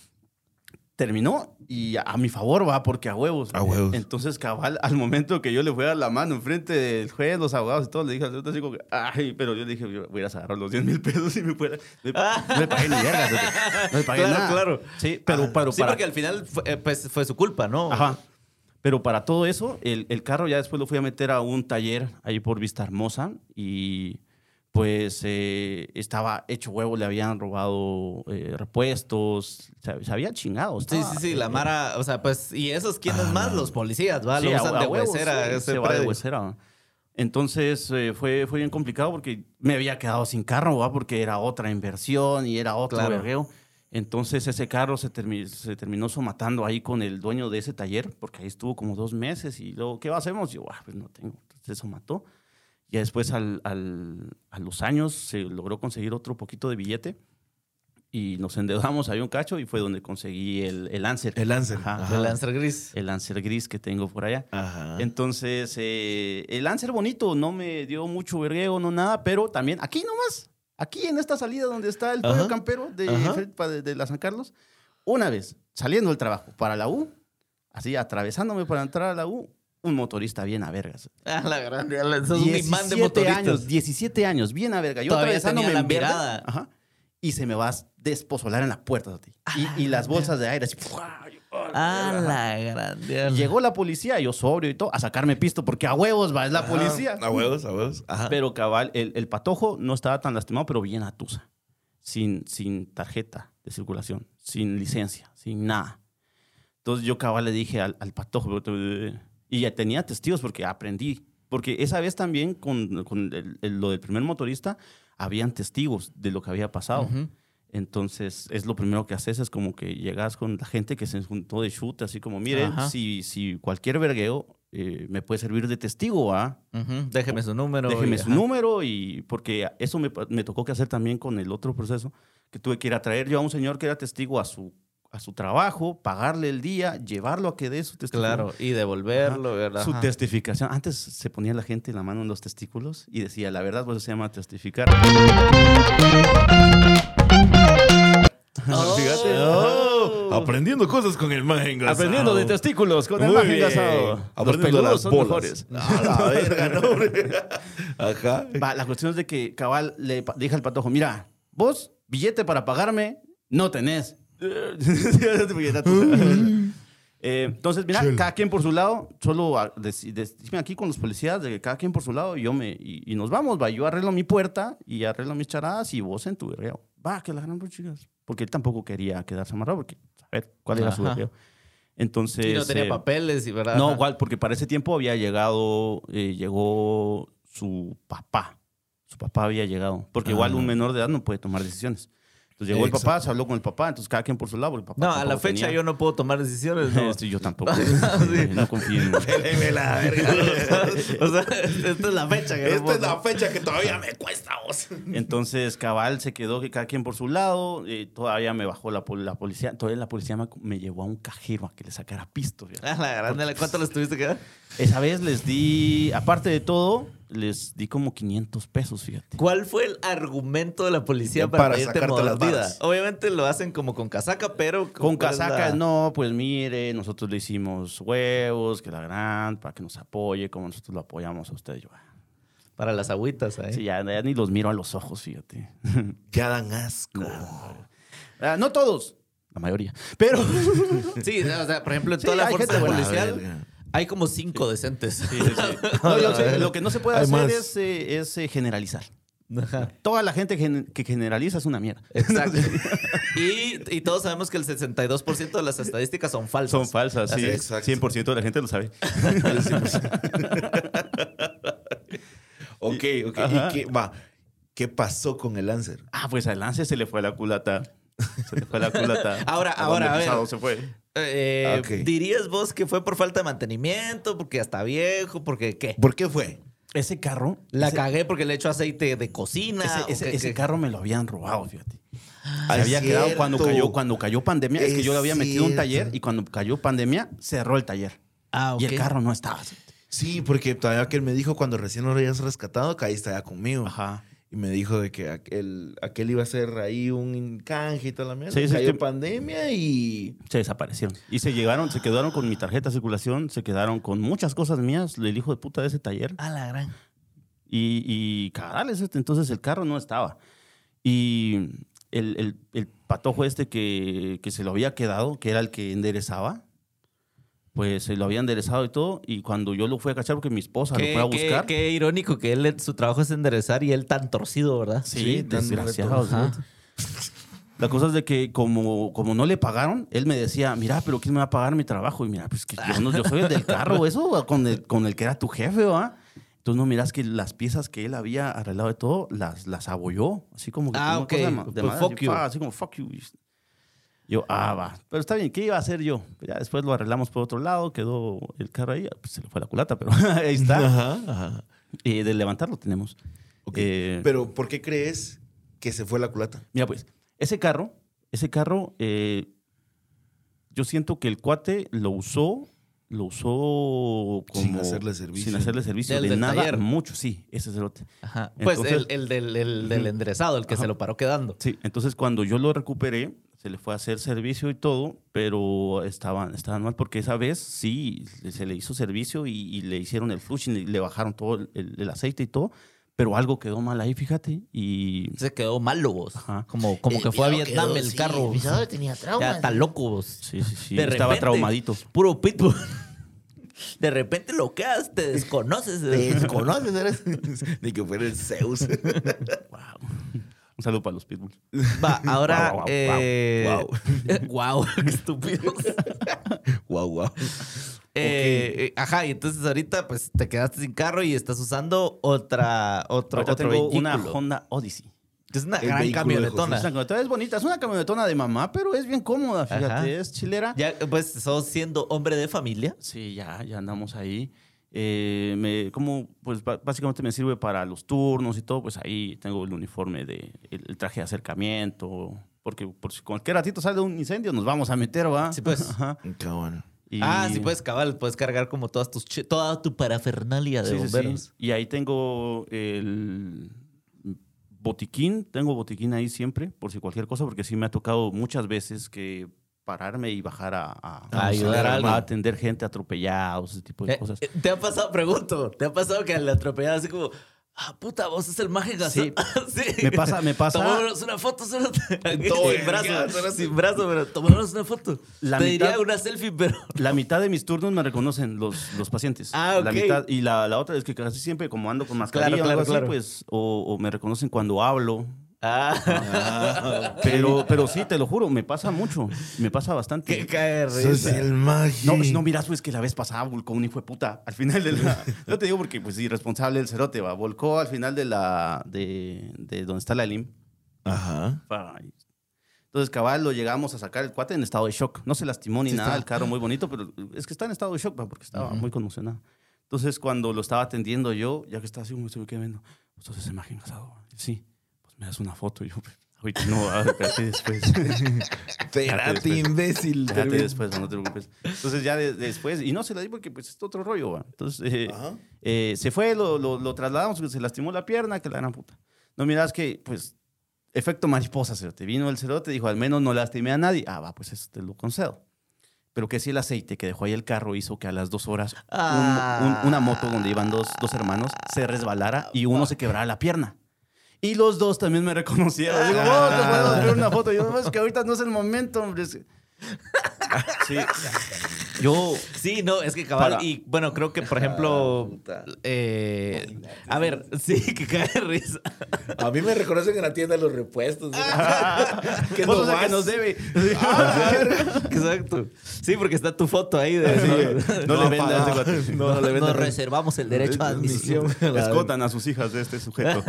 terminó y a, a mi favor va, porque a huevos. A huevos. Entonces, cabal, al momento que yo le fui a dar la mano enfrente del juez, los abogados y todo, le dije al así como que, ay, pero yo dije, yo voy a agarrar los 10 mil pesos y me fuera. No, me pagué ni verga, no me pagué (laughs) Claro, nada. claro. Sí, pero, pero Sí, para... porque al final fue, eh, pues, fue su culpa, ¿no? Ajá. Pero para todo eso, el, el carro ya después lo fui a meter a un taller ahí por Vista Hermosa y pues eh, estaba hecho huevo, le habían robado eh, repuestos, se, se había chingado. Sí, estaba, sí, sí, la eh, Mara, o sea, pues, y esos quiénes más, los policías, ¿va? sí, Lo usan a de huesera sí, ese se va de huesera. Entonces eh, fue, fue bien complicado porque me había quedado sin carro, ¿va? porque era otra inversión y era otro Claro. vergueo. Entonces ese carro se, termi- se terminó somatando ahí con el dueño de ese taller, porque ahí estuvo como dos meses y luego, ¿qué hacemos? Yo, "Ah, pues no tengo. Entonces se somató. Y después al, al- a los años se logró conseguir otro poquito de billete y nos endeudamos ahí un cacho y fue donde conseguí el, el Lancer. El Lancer. Ajá. Ajá. El Lancer Gris. El Lancer gris que tengo por allá. Ajá. Entonces, eh, el Lancer bonito no me dio mucho vergueo, no nada, pero también aquí nomás, aquí en esta salida donde está el Ajá. campero de, de, de la San Carlos, una vez saliendo del trabajo para la U, así atravesándome para entrar a la U, un motorista bien a vergas. (laughs) Ah, la gran, es un imán de 17 motoristas. años, 17 años, bien a verga. Yo Todavía atravesándome la en mirada. ajá, y se me va a desposolar en la puerta. a ti. Y, y las bolsas de aire así. Ah, la grande. Y Llegó la policía, yo sobrio y todo, a sacarme pisto, porque a huevos va, es la Ajá. policía. A huevos, a huevos. Ajá. Pero cabal, el, el patojo no estaba tan lastimado, pero bien atusa. Sin, sin tarjeta de circulación, sin licencia, sin nada. Entonces yo cabal le dije al, al patojo, y ya tenía testigos porque aprendí. Porque esa vez también con, con el- el- lo del primer motorista, habían testigos de lo que había pasado. Ujú. Entonces, es lo primero que haces, es como que llegas con la gente que se juntó de shoot, así como, miren, Ajá. si, si cualquier vergueo eh, me puede servir de testigo, ¿ah? Déjeme su número. Déjeme y- su ajá. número y porque eso me, me tocó que hacer también con el otro proceso, que tuve que ir a traer yo a un señor que era testigo a su, a su trabajo, pagarle el día, llevarlo a que dé su testimonio. Claro, y devolverlo, ¿verdad? Su Ajá. testificación. Antes se ponía la gente la mano en los testículos y decía, la verdad, pues eso se llama testificar. Fíjate. Oh, aprendiendo cosas con el más engasado. Aprendiendo de testículos con el más engasado. Los Aprendiendo peludos las son bolas. mejores. No, la verga, no, hombre. (laughs) Ajá. Va, la cuestión es de que Cabal le dije al patojo, mira, vos, billete para pagarme, no tenés. (laughs) (laughs) Porque ya tú sabes. Eh, entonces, mira, cada quien por su lado, solo decime aquí con los policías de que cada quien por su lado y yo me y, y nos vamos, va, yo arreglo mi puerta y arreglo mis charadas y vos en tu berreo. Va, que la gran chicas. Porque él tampoco quería quedarse amarrado porque a ver cuál era su berreo. Entonces, Y no tenía eh, papeles, y verdad. no, igual, porque para ese tiempo había llegado, eh, llegó su papá. Su papá había llegado. Porque igual un menor de edad no puede tomar decisiones. Entonces llegó el papá, se habló con el papá, entonces cada quien por su lado. el papá No, a la fecha tenía- yo no puedo tomar decisiones, (laughs) ¿no? Este, yo tampoco. (laughs) No confío en Deme (laughs) la verga. o sea, esta es la fecha. que Esta es la fecha que todavía me cuesta vos. Entonces, cabal se quedó que cada quien por su lado. eh, todavía me bajó la, la policía. Todavía la policía me, me llevó a un cajero a que le sacara pisto. Ah, la grande, ¿cuánto les tuviste que dar? Esa vez les di, aparte de todo, les di como 500 pesos, fíjate. ¿Cuál fue el argumento de la policía para, para pedirte sacarte las varas. Obviamente lo hacen como con casaca, pero... Con ¿cuál es casaca, la- no, pues mire, nosotros le hicimos huevos, que la gran, para que nos apoye, como nosotros lo apoyamos a usted. Yo, ah, Para las agüitas, ¿eh? sí, ya, ya ni los miro a los ojos, fíjate. (laughs) Ya dan asco. Ah, no todos, la mayoría. Pero, (laughs) Sí, o sea, por ejemplo, en Sí, toda la fuerza policial verga. Hay como cinco decentes. (laughs) No, yo sé, lo que no se puede Hay hacer más. es, eh, es, eh, generalizar. Ajá. Toda la gente gen- que generaliza es una mierda. Exacto. (laughs) y, y todos sabemos que el 62% de las estadísticas son falsas. Son falsas, sí. Así, exacto. 100% de la gente lo sabe. (laughs) Ok, ok. Ajá. ¿Y qué, va, ¿qué pasó con el Lancer? Ah, pues al lance se le fue la culata. Se le fue la culata. Ahora, ¿A ahora, a ver. pisado se fue? Eh. ¿Dirías vos que fue por falta de mantenimiento, porque ya está viejo, porque qué? ¿Por qué fue? Ese carro. La ese- cagué porque le echo aceite de cocina. Ese, o ese- qué- ese qué? carro me lo habían robado, fíjate. Ah, Se había quedado cuando cayó, cuando cayó pandemia. Es, que yo le había metido un taller y cuando cayó pandemia cerró el taller. Ah, ok. Y el carro no estaba. Sí, porque todavía que él me dijo cuando recién lo habías rescatado, caíste allá conmigo. Ajá. Y me dijo de que aquel, aquel iba a ser ahí un canje y toda la mierda. Sí, sí, Cayó sí. pandemia y... Se desaparecieron. Y se llegaron, se quedaron con mi tarjeta de circulación, se quedaron con muchas cosas mías, el hijo de puta de ese taller. A la gran. Y, y cabales, este, entonces el carro no estaba. Y el, el- el patojo este que, que se lo había quedado, que era el que enderezaba, pues se lo había enderezado y todo. Y cuando yo lo fui a cachar, porque mi esposa lo fue a buscar. qué irónico que él, su trabajo es enderezar y él tan torcido, ¿verdad? Sí, Sí, tan desgraciado. La cosa es de que como, como no le pagaron, él me decía, mira, pero ¿quién me va a pagar mi trabajo? Y mira, pues que yo, no, yo soy el del carro, (laughs) eso, con el, con el que era tu jefe, ¿va? Entonces no miras que las piezas que él había arreglado de todo, las, las abolló, así como que Ah, ok. cosa de Pues madera, fuck así, you. así como fuck you. Yo, ah, va. Pero está bien, ¿qué iba a hacer yo? Ya después lo arreglamos por otro lado, quedó el carro ahí, pues se le fue la culata, pero (laughs) ahí está. Ajá, ajá. Y de levantarlo tenemos. Ok. Eh, Pero ¿por qué crees que se fue la culata? Mira, pues, ese carro, ese carro, eh, yo siento que el cuate lo usó, lo usó como... Sin hacerle servicio. Sin hacerle servicio. Del de del nada, taller. mucho, sí, ese es el otro. Ajá. Pues Entonces- el, el del, el del enderezado, el que se lo paró quedando. Sí, entonces cuando yo lo recuperé, se le fue a hacer servicio y todo, pero estaban, estaban mal porque esa vez sí, se le hizo servicio y, y le hicieron el flushing y le bajaron todo el, el- el aceite y todo, pero algo quedó mal ahí, fíjate, y... Se quedó malo vos. Ajá. Como, como que fue a Vietnam el carro. tenía Ya está loco vos. Sí, sí, sí, De estaba repente, traumadito. Puro pitbull. (laughs) De repente lo quedas, te desconoces. Te desconoces, eres. Ni que fuera el Zeus. (laughs) Un saludo para los pitbulls. Va, (laughs) ahora. Guau, guau, eh, (laughs) (laughs) qué estúpidos. Wow, wow. Eh, eh, ajá, y entonces ahorita pues te quedaste sin carro y estás usando otra, otro, Ahorita otro tengo vehículo. una Honda Odyssey. Que es una El gran Es, camionetona. una camionetona, es bonita, es una camionetona de mamá, pero es bien cómoda, fíjate, Ajá. es chilera. Ya, pues, sos siendo hombre de familia. Sí, ya, ya andamos ahí. Eh, me, como, pues básicamente me sirve para los turnos y todo, pues ahí tengo el uniforme de, el, el traje de acercamiento, Porque por si cualquier ratito sale un incendio, nos vamos a meter, ¿va? Sí, pues. (laughs) Ajá. Qué bueno. Y- Ah, sí, puedes cabal, puedes cargar como todas tus toda tu parafernalia de Sí, sí, sí. bomberos. Y ahí tengo el botiquín, tengo botiquín ahí siempre, por si cualquier cosa, porque sí me ha tocado muchas veces que pararme y bajar a, a- A ayudar a atender gente atropellados, ese tipo de Eh, cosas. eh, ¿Te ha pasado, pregunto, te ha pasado que al atropellar así como, ah, puta, vos es el mágico? Sí. (laughs) sí. Me pasa, me pasa. Tomémonos una foto, solo (laughs) Todo sin brazo, sin brazo, pero tomémonos una foto. La Te mitad- diría una selfie, pero... (laughs) La mitad de mis turnos me reconocen los, los pacientes. Ah, La ok. mitad, y la, la otra es que casi siempre, como ando con mascarilla Claro, o algo claro, así, claro. pues, o, o me reconocen cuando hablo. Ah, (laughs) Pero, pero sí, te lo juro, me pasa mucho. Me pasa bastante. qué cae risa. el mágico. No, si no miras, pues que la vez pasada volcó un hijo de puta al final de la. (laughs) No te digo porque, pues, irresponsable el cerote, va. Volcó al final de la. de, de donde está la LIM. Ajá. Ay. Entonces, cabal, lo llegamos a sacar el cuate en estado de shock. No se lastimó ni Sí, nada, está. el carro muy bonito, pero es que está en estado de shock, va, porque estaba muy conmocionado. Entonces, cuando lo estaba atendiendo yo, ya que estaba así, me pues esa imagen casado. va?" Sí, me das una foto. Y yo, (laughs) "Pues, ahorita no, espérate después. (laughs) Espérate, imbécil. Espérate después, no te preocupes. Entonces ya de- después, y no se la di porque pues es otro rollo, va. Entonces eh, eh, se fue, lo, lo, lo trasladamos, se lastimó la pierna, que la gran puta. No miras que, pues, efecto mariposa, cerote. Vino el cerote, dijo, al menos no lastimé a nadie. Ah, va, pues eso te lo concedo. Pero que si el aceite que dejó ahí el carro hizo que a las dos horas un- Ah. un- una moto donde iban dos, dos hermanos se resbalara y uno se quebrara la pierna. Y los dos también me reconocieron. Digo, oh, te puedo hacer una foto. Yo, no, es que ahorita no es el momento, hombre. (laughs) Sí. Yo, Sí, no, es que cabal. Para- Y bueno, creo que, por ejemplo. eh, a ver, (laughs) sí, que cae de risa. A mí me reconocen en la tienda de los repuestos. ¿no? (laughs) que no que nos debe. Exacto. Sí, porque está tu foto ahí. De, No, le No, vendas. (laughs) No, no le Nos vendan. reservamos el derecho a admisión. Escotan a sus hijas de este sujeto.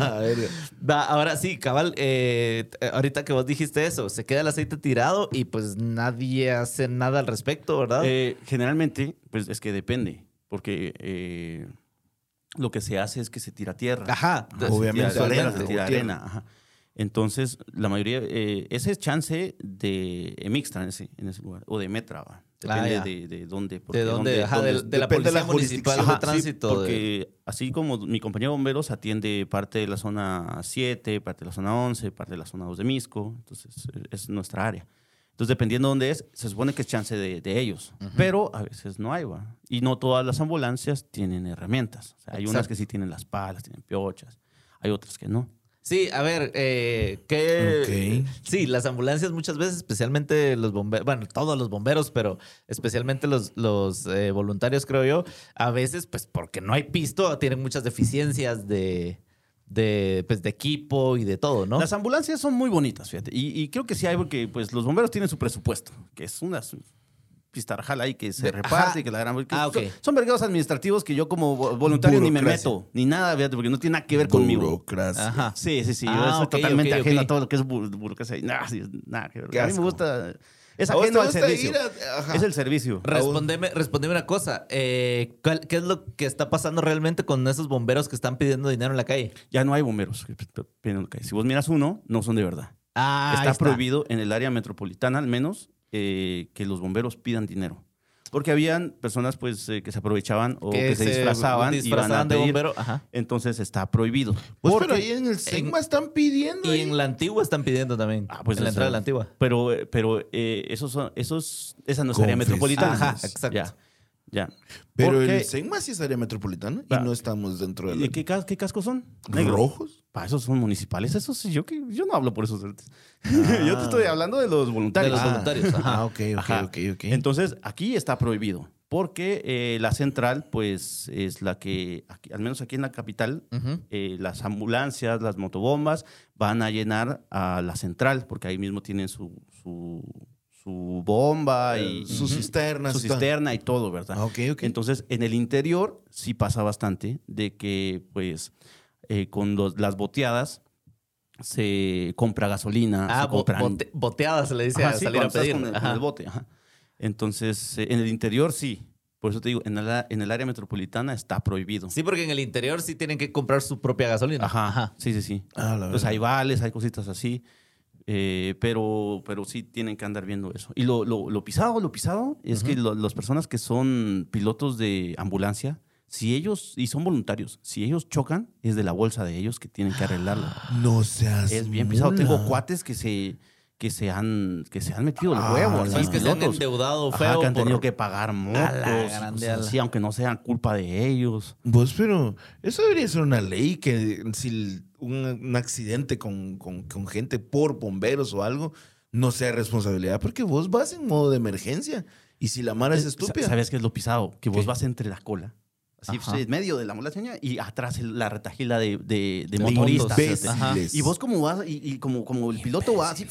A ver. Va, ahora sí, cabal, eh, ahorita que vos dijiste eso, se queda el aceite tirado y pues nadie hace nada al respecto, ¿verdad? Eh, generalmente, pues es que depende. Porque eh, lo que se hace es que se tira tierra. Ajá, obviamente, tira tierra, arena, se tira arena. ajá. Entonces, la mayoría, eh, ese es chance de Emixtra en ese, en ese lugar, o de Metra, va. Depende Ah, ya. de, de dónde. porque ¿De dónde? Ajá, de, de la depende de Policía la Municipal de sí, Tránsito. de- porque así como mi compañero de bomberos atiende parte de la zona 7, parte de la zona 11, parte de la zona 2 de Misco, entonces es nuestra área. Entonces, dependiendo de dónde es, se supone que es chance de, de ellos, pero a veces no hay, va. Y no todas las ambulancias tienen herramientas. O sea, hay unas que sí tienen las palas, tienen piochas, hay otras que no. Sí, a ver, eh. Sí, las ambulancias muchas veces, especialmente los bomberos, bueno, todos los bomberos, pero especialmente los, los eh, voluntarios, creo yo, a veces, pues porque no hay pisto, tienen muchas deficiencias de, de, pues, de equipo y de todo, ¿no? Las ambulancias son muy bonitas, fíjate. Y, y creo que sí hay porque pues, los bomberos tienen su presupuesto, que es una pistarjala ahí que se De- reparte ajá. y que la gran... que Ah, son, son vergados administrativos que yo como vo- voluntario ni me meto, ni nada, fíjate, porque no tiene nada que ver conmigo. Burocracia. Ajá. Sí, sí, sí. yo Ah, soy totalmente ajeno a todo lo que es bu- burocracia. Nada, nada A mí me gusta... Es ¿A vos te ajeno al servicio. a-. Es el servicio. Respondeme, respondeme una cosa. eh, ¿cuál- ¿Qué es lo que está pasando realmente con esos bomberos que están pidiendo dinero en la calle? Ya no hay bomberos. que lo que hay. Si vos miras uno, no son de verdad. Ah, está, prohibido en el área metropolitana, al menos, eh, que los bomberos pidan dinero. Porque habían personas pues, eh, que se aprovechaban o que, se, disfrazaban, y iban a disfrazaban de pedir. bombero. Ajá. Entonces está prohibido. Pues, Porque- pero ahí en el Sigma están pidiendo. Y en la antigua están pidiendo también. Ah, pues en la entrada de la antigua. Pero, eh, pero eh, esos son, esos, esa no Confesiones. metropolitana. Ajá, exacto. Ya, ya. Pero Porque- el Sigma sí es área metropolitana y Va. no estamos dentro de ¿Y la... ¿Qué, qué cascos son? Negro. ¿Rojos? Pa, esos son municipales. Esos sí, yo, que, yo no hablo por esos. (laughs) yo te estoy hablando de los De voluntarios. los Ah. voluntarios. Ajá. Ah, ok, ok, Ajá. ok, ok. Entonces, aquí está prohibido. Porque eh, la central, pues, es la que, aquí- al menos aquí en la capital, eh, las ambulancias, las motobombas van a llenar a la central, porque ahí mismo tienen su, su, su bomba y su cisterna. su cisterna y todo, ¿verdad? Ah, ok, ok. Entonces, en el interior sí pasa bastante de que, pues, eh, con los- las boteadas se compra gasolina, Ah, se bo- compran... bote- boteada se le dice Ajá, a sí, salir a pedir. Con el, con Ajá. el bote, ajá. Entonces, eh, en el interior sí. Por eso te digo, en el, a- en el área metropolitana está prohibido. Sí, porque en el interior sí tienen que comprar su propia gasolina. Ajá, Sí, sí, sí. Ah, la Entonces hay vales, hay cositas así. Eh, pero, pero sí tienen que andar viendo eso. Y lo, lo, lo pisado, lo pisado es que lo- las personas que son pilotos de ambulancia, si ellos, y son voluntarios, si ellos chocan, es de la bolsa de ellos que tienen que arreglarlo. (gasps) No seas. Es bien pisado. Tengo cuates que se, que se, han, que se han metido el Ah, huevo. así, Es que se han endeudado Ajá, feo que han por- tenido que pagar motos. grande, o sea, sí, aunque no sean culpa de ellos. Vos, pero eso debería ser una ley que si un, un accidente con, con- con gente por bomberos o algo no sea responsabilidad, porque vos vas en modo de emergencia y si la mano es Sa- estúpida. ¿Sabes qué es lo pisado? Que vos ¿Qué? vas entre la cola. Ajá. en medio de la ambulancia y atrás el- la retajila de, de, motoristas. Y vos como vas, y, y como, como el piloto va así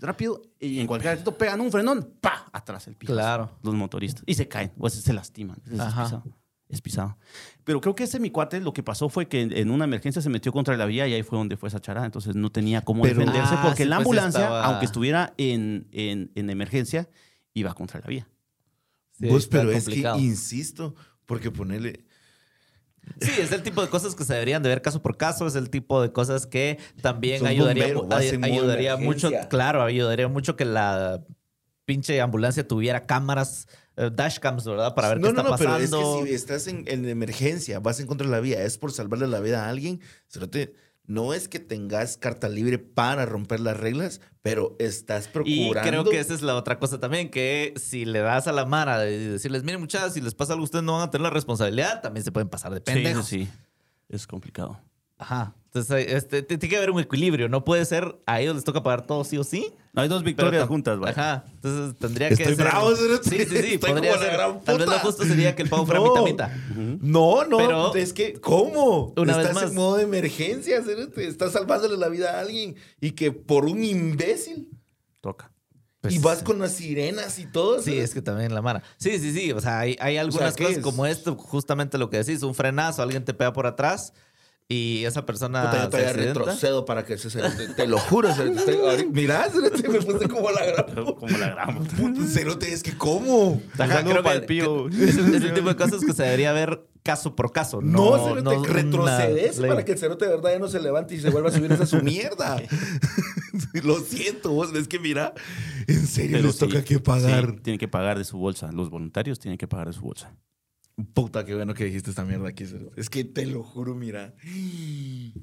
rápido, y en cualquier momento pegan un frenón, ¡pa! Atrás el piso. Claro. Los motoristas. Y se caen, o se lastiman. Es, Ajá. pisado. Es pisado. Pero creo que ese mi cuate lo que pasó fue que en, en una emergencia se metió contra la vía y ahí fue donde fue esa charada. Entonces no tenía cómo Pero- defenderse Ah, porque sí, la pues ambulancia, estaba- aunque estuviera en, en, en emergencia, iba contra la vía. Sí, vos, está pero es que insisto, porque ponerle. Sí, es el tipo de cosas que se deberían de ver caso por caso, es el tipo de cosas que también ayudaría, bombero, ay- ayudaría mucho, claro, ayudaría mucho que la pinche ambulancia tuviera cámaras, eh, dashcams, ¿verdad? Para ver no, qué no, está no, pero es pasando. que si estás en, en emergencia, vas en contra de la vida, es por salvarle la vida a alguien, cerote, no es que tengas carta libre para romper las reglas, pero estás Y procurando. creo que esa es la otra cosa también, que si le das a la Mara de decirles, miren muchachas, si les pasa algo, ustedes no van a tener la responsabilidad, también se pueden pasar de pendejos. Sí, sí, sí. Es complicado. Aja. Entonces, este, tiene que haber un equilibrio. No puede ser a ellos les toca pagar todo sí o sí. No, hay dos pero victorias juntas, güey. Ajá. Entonces tendría que Estoy ser. bravo, cerote. Sí, sí, sí. Estoy podría como la ser. gran Tal vez lo justo sería que el pago fuera (laughs) No. mitad mitad. No, no, Pero- es que, ¿cómo? Una vez Estás más. en modo de emergencia, estás salvándole la vida a alguien y que por un imbécil Toca. Pues, y vas con las sirenas y todo. Sí, es que también la mara. Sí, sí, sí. O sea, hay, hay algunas ¿qué cosas es? como esto, justamente lo que decís, un frenazo, alguien te pega por atrás y esa persona. Puta, yo se todavía accidenta. retrocedo para que se, cerote, te lo juro, ahorita- mirá, (laughs) me puse como la gran Como la gran. puta, cerote, es que ¿cómo? Ajá, creo que- pa'l pío. que- Es, es el tipo de cosas que se debería ver caso por caso. No, No, cerote, no retrocedes para que el cerote de verdad ya no se levante y se vuelva a subir esa su mierda. (laughs) Lo siento, vos ves que mira, en serio Pero les sí, toca que pagar. sí, tienen que pagar de su bolsa. Los voluntarios tienen que pagar de su bolsa. Puta, qué bueno que dijiste esta mierda aquí. Es que te lo juro, mira.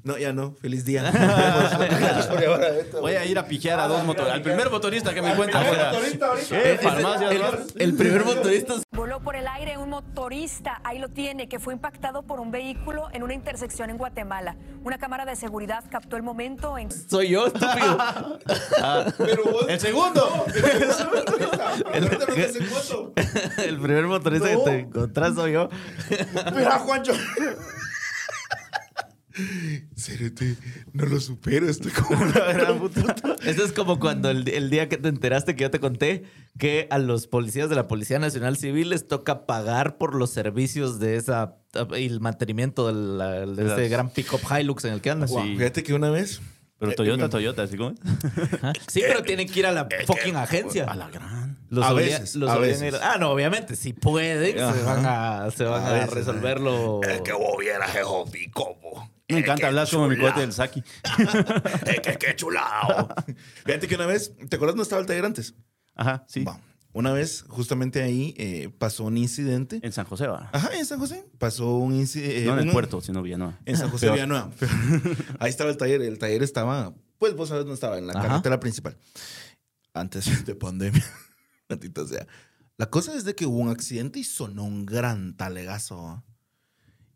No, ya no. Feliz día. (laughs) Voy a ir a pijear a dos motoristas. Al primer motorista que me encuentre el, bares. el primer motorista Voló por el aire un motorista, ahí lo tiene, que fue impactado por un vehículo en una intersección en Guatemala. Una cámara de seguridad captó el momento en... soy yo, estúpido. Pero vos. El segundo. El no te el segundo. el primer motorista No. que te encontrás soy yo. Mira, Juancho. Cerote, no lo supero. Estoy como (laughs) una gran puta. Eso es como cuando el, el día que te enteraste que yo te conté que a los policías de la Policía Nacional Civil les toca pagar por los servicios de esa y el mantenimiento de, la- de ese gran pickup Hilux en el que andas. Sí. Fíjate que una vez. Pero Eh, Toyota, Toyota, así como. Sí, pero tienen que ir a la fucking agencia. A la gran. Los A veces, los a veces. ir- Ah, no, obviamente, si pueden, se van a, se van A a, veces, resolverlo. Es que vos vieras, y cómo. Me encanta hablar como mi cuate del Saki. (laughs) Es que qué chulado. Fíjate que una vez, ¿te acuerdas dónde estaba el taller antes? Ajá, sí. Una vez, justamente ahí, eh, pasó un incidente. En San José va. Ajá, en San José. Pasó un incidente. no en el puerto, sino Villanueva. En San José Peor. Villanueva. (laughs) (laughs) Ahí estaba el taller. El taller estaba, pues vos sabes dónde estaba, en la Ajá. carretera principal. Antes de pandemia. Maldito sea. La cosa es de que hubo un accidente y sonó un gran talegazo. ¿va?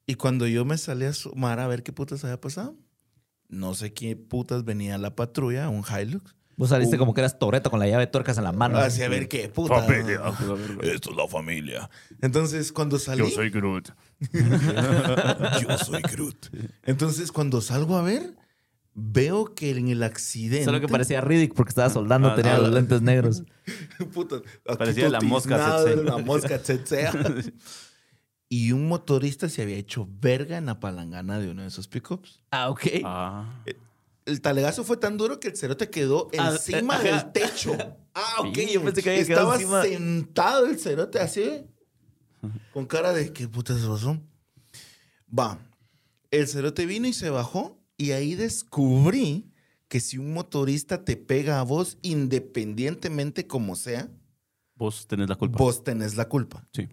Y cuando yo me salí a sumar a ver qué putas había pasado, no sé qué putas venía la patrulla, un Hilux. Vos saliste Uh. como que eras Toreto con la llave de tuercas en la mano. Hacia ver qué puta. Esto es la familia. Entonces, cuando salí. Groot. (laughs) Yo soy Groot. Entonces, cuando salgo a ver, veo que en el accidente. Solo que parecía Riddick porque estaba soldando, Ah, tenía no. los lentes negros. (laughs) Puta, Parecía la mosca tiznado, tsetse. La mosca tsetsea. (laughs) Y un motorista se había hecho verga en la palangana de uno de esos pickups. Ah, ok. Ah. El talegazo fue tan duro que el cerote quedó Ah, encima ajá. del techo. (laughs) Ah, ok. Yo pensé que había Estaba encima. sentado el cerote así, con cara de ¿qué putas pasó? Va. El cerote vino y se bajó y ahí descubrí que si un motorista te pega a vos, independientemente como sea, Vos tenés la culpa. vos tenés la culpa. Sí.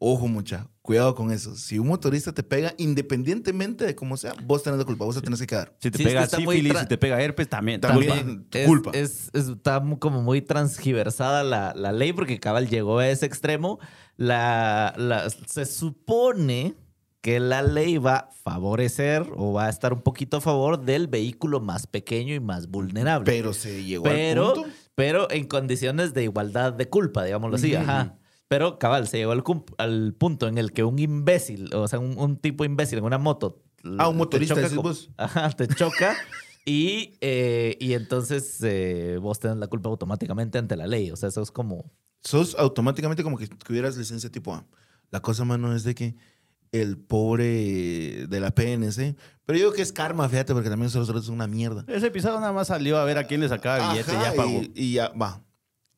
Ojo, mucha, cuidado con eso. Si un motorista te pega, independientemente de cómo sea, vos tenés la culpa, vos te tenés que quedar. Si te Sí, es que pega sífilis, tra- si te pega herpes, también. También. culpa. tu es, culpa. es- es- está como muy transgiversada la, la ley porque cabal llegó a ese extremo. La, la- se supone que la ley va a favorecer o va a estar un poquito a favor del vehículo más pequeño y más vulnerable. Pero se llegó pero, al punto. pero en condiciones de igualdad de culpa, digámoslo así, ajá. Pero cabal, se llegó al, cum- al punto en el que un imbécil, o sea, un, un tipo imbécil en una moto. Ah, un te motorista, choca con- vos. (laughs) Ajá, te choca. Y, eh, y entonces eh, vos tenés la culpa automáticamente ante la ley. O sea, eso es como. Sos automáticamente como que tuvieras licencia tipo A. La cosa, mano, es de que el pobre de la PNC, pero yo digo que es karma, fíjate, porque también esos otros son una mierda. Ese episodio nada más salió a ver a quién le sacaba billete y ya pagó. Y, y ya, va.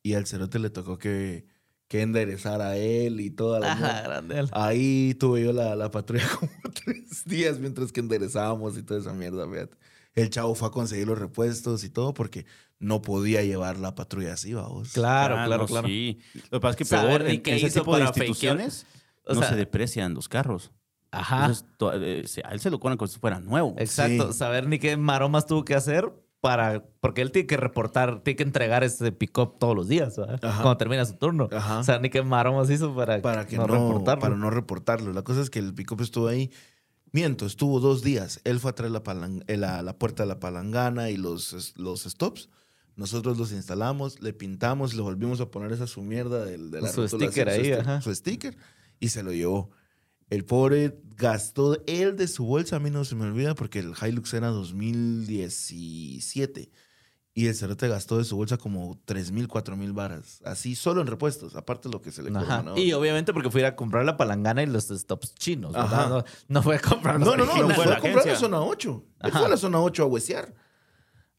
Y al cerote le tocó que, que enderezar a él y toda la Ajá, mierda. grande. él. Ahí tuve yo la, la patrulla (laughs) como tres días mientras que enderezábamos y toda esa mierda, fíjate. El chavo fue a conseguir los repuestos y todo porque no podía llevar la patrulla así, vamos. Claro, Ah, claro, no, claro. Sí. Lo que pasa es que Saber peor ni en qué ese hizo tipo de para instituciones O no se deprecian los carros. Ajá. Entonces, to- eh, a él se lo cobran como si fuera nuevo. Exacto. Sí. Saber ni qué maromas tuvo que hacer para. Porque él tiene que reportar, tiene que entregar ese pick-up todos los días. Cuando termina su turno. Ajá. O sea, ni qué maromas hizo para, para que no, no, reportarlo. para no reportarlo. La cosa es que el pick estuvo ahí. Miento, estuvo dos días. Él fue a traer la, eh, la, la puerta de la palangana y los, los stops. Nosotros los instalamos, le pintamos, le volvimos a poner esa su mierda del, de la Su sticker ahí, su, ajá. su sticker y se lo llevó. El pobre gastó él de su bolsa, a mí no se me olvida porque el Hilux era 2017 y el cerote gastó de su bolsa como 3 mil, 4 mil varas. Así, solo en repuestos, aparte de lo que se le Ajá. cobró, ¿no? Y obviamente porque fui a ir a comprar la palangana y los stops chinos, ¿verdad? Ajá. No, no fue a comprar los No, no, no, originales. fue fue a comprar la zona 8. Él fue a la zona 8 a huesear.